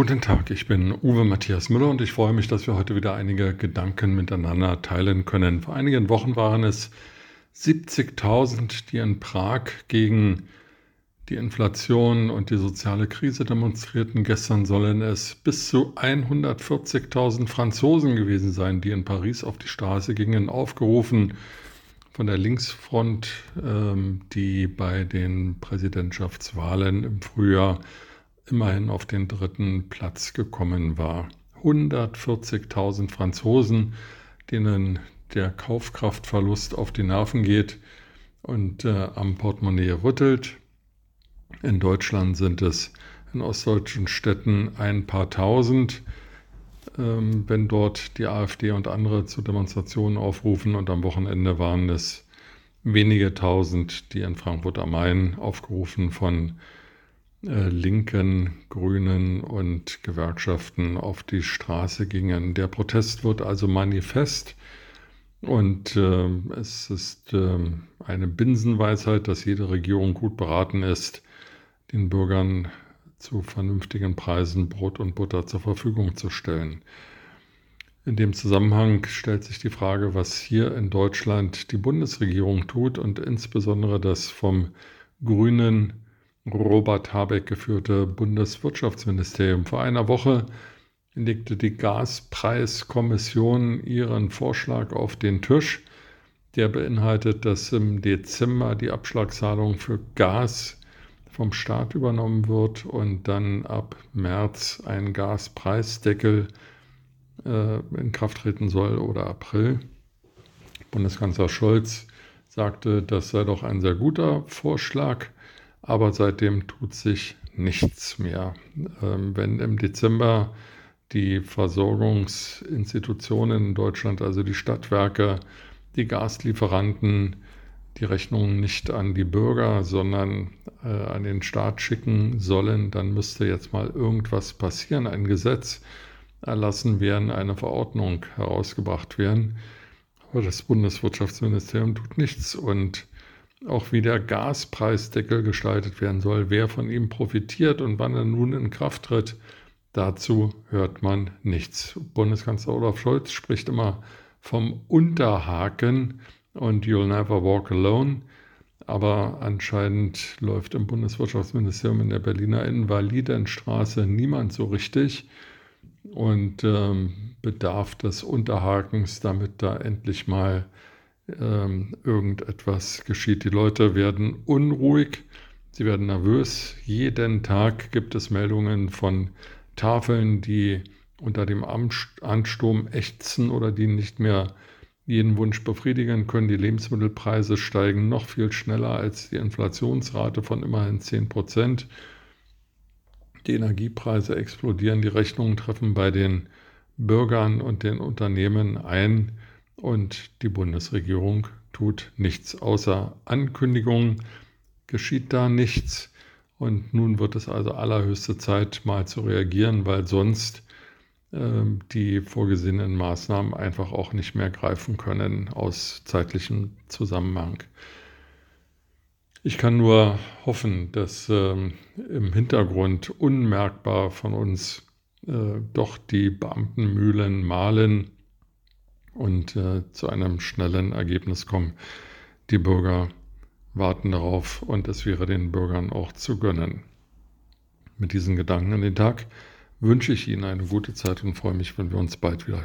Guten Tag, ich bin Uwe Matthias Müller und ich freue mich, dass wir heute wieder einige Gedanken miteinander teilen können. Vor einigen Wochen waren es 70.000, die in Prag gegen die Inflation und die soziale Krise demonstrierten. Gestern sollen es bis zu 140.000 Franzosen gewesen sein, die in Paris auf die Straße gingen, aufgerufen von der Linksfront, ähm, die bei den Präsidentschaftswahlen im Frühjahr immerhin auf den dritten Platz gekommen war. 140.000 Franzosen, denen der Kaufkraftverlust auf die Nerven geht und äh, am Portemonnaie rüttelt. In Deutschland sind es in ostdeutschen Städten ein paar tausend, ähm, wenn dort die AfD und andere zu Demonstrationen aufrufen. Und am Wochenende waren es wenige tausend, die in Frankfurt am Main aufgerufen von Linken, Grünen und Gewerkschaften auf die Straße gingen. Der Protest wird also manifest und äh, es ist äh, eine Binsenweisheit, dass jede Regierung gut beraten ist, den Bürgern zu vernünftigen Preisen Brot und Butter zur Verfügung zu stellen. In dem Zusammenhang stellt sich die Frage, was hier in Deutschland die Bundesregierung tut und insbesondere das vom grünen Robert Habeck geführte Bundeswirtschaftsministerium. Vor einer Woche legte die Gaspreiskommission ihren Vorschlag auf den Tisch. Der beinhaltet, dass im Dezember die Abschlagszahlung für Gas vom Staat übernommen wird und dann ab März ein Gaspreisdeckel äh, in Kraft treten soll oder April. Bundeskanzler Scholz sagte, das sei doch ein sehr guter Vorschlag aber seitdem tut sich nichts mehr. Ähm, wenn im Dezember die Versorgungsinstitutionen in Deutschland, also die Stadtwerke, die Gaslieferanten, die Rechnungen nicht an die Bürger, sondern äh, an den Staat schicken sollen, dann müsste jetzt mal irgendwas passieren, ein Gesetz erlassen werden, eine Verordnung herausgebracht werden. Aber das Bundeswirtschaftsministerium tut nichts und auch wie der Gaspreisdeckel gestaltet werden soll, wer von ihm profitiert und wann er nun in Kraft tritt, dazu hört man nichts. Bundeskanzler Olaf Scholz spricht immer vom Unterhaken und You'll Never Walk Alone. Aber anscheinend läuft im Bundeswirtschaftsministerium in der Berliner Invalidenstraße niemand so richtig und ähm, bedarf des Unterhakens, damit da endlich mal ähm, irgendetwas geschieht. Die Leute werden unruhig, sie werden nervös. Jeden Tag gibt es Meldungen von Tafeln, die unter dem Ansturm ächzen oder die nicht mehr jeden Wunsch befriedigen können. Die Lebensmittelpreise steigen noch viel schneller als die Inflationsrate von immerhin 10 Prozent. Die Energiepreise explodieren, die Rechnungen treffen bei den Bürgern und den Unternehmen ein. Und die Bundesregierung tut nichts außer Ankündigungen, geschieht da nichts. Und nun wird es also allerhöchste Zeit, mal zu reagieren, weil sonst äh, die vorgesehenen Maßnahmen einfach auch nicht mehr greifen können aus zeitlichem Zusammenhang. Ich kann nur hoffen, dass äh, im Hintergrund unmerkbar von uns äh, doch die Beamtenmühlen malen und äh, zu einem schnellen Ergebnis kommen. Die Bürger warten darauf und es wäre den Bürgern auch zu gönnen. Mit diesen Gedanken an den Tag wünsche ich Ihnen eine gute Zeit und freue mich, wenn wir uns bald wieder.